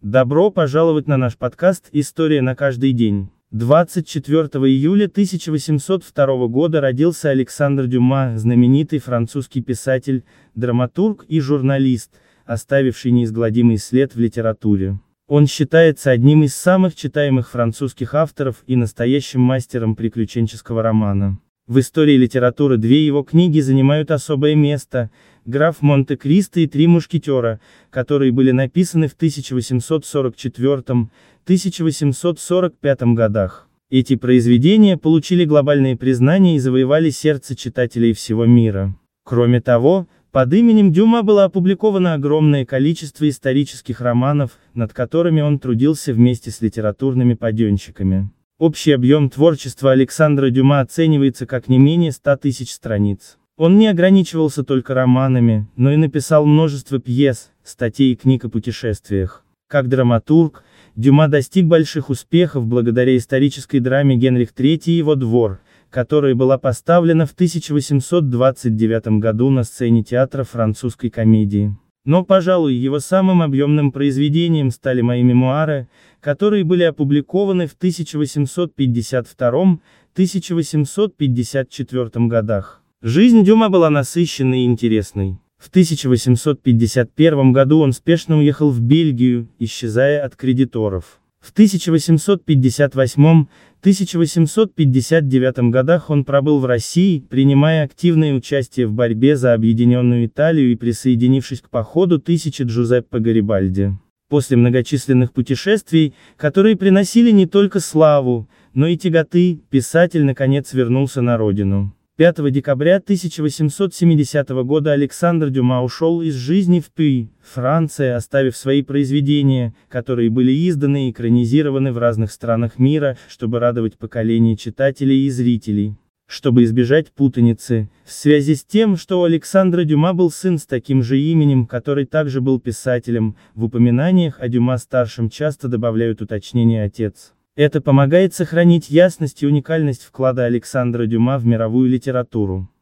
Добро пожаловать на наш подкаст «История на каждый день». 24 июля 1802 года родился Александр Дюма, знаменитый французский писатель, драматург и журналист, оставивший неизгладимый след в литературе. Он считается одним из самых читаемых французских авторов и настоящим мастером приключенческого романа. В истории литературы две его книги занимают особое место «Граф Монте-Кристо» и «Три мушкетера», которые были написаны в 1844-1845 годах. Эти произведения получили глобальные признания и завоевали сердце читателей всего мира. Кроме того, под именем Дюма было опубликовано огромное количество исторических романов, над которыми он трудился вместе с литературными паденщиками. Общий объем творчества Александра Дюма оценивается как не менее 100 тысяч страниц. Он не ограничивался только романами, но и написал множество пьес, статей и книг о путешествиях. Как драматург, Дюма достиг больших успехов благодаря исторической драме Генрих III и его двор, которая была поставлена в 1829 году на сцене театра французской комедии. Но, пожалуй, его самым объемным произведением стали мои мемуары, которые были опубликованы в 1852-1854 годах. Жизнь Дюма была насыщенной и интересной. В 1851 году он спешно уехал в Бельгию, исчезая от кредиторов. В 1858-1859 годах он пробыл в России, принимая активное участие в борьбе за объединенную Италию и присоединившись к походу тысячи Джузеппе Гарибальди. После многочисленных путешествий, которые приносили не только славу, но и тяготы, писатель наконец вернулся на родину. 5 декабря 1870 года Александр Дюма ушел из жизни в Пюи, Франция, оставив свои произведения, которые были изданы и экранизированы в разных странах мира, чтобы радовать поколение читателей и зрителей. Чтобы избежать путаницы, в связи с тем, что у Александра Дюма был сын с таким же именем, который также был писателем, в упоминаниях о Дюма-старшем часто добавляют уточнение «отец». Это помогает сохранить ясность и уникальность вклада Александра Дюма в мировую литературу.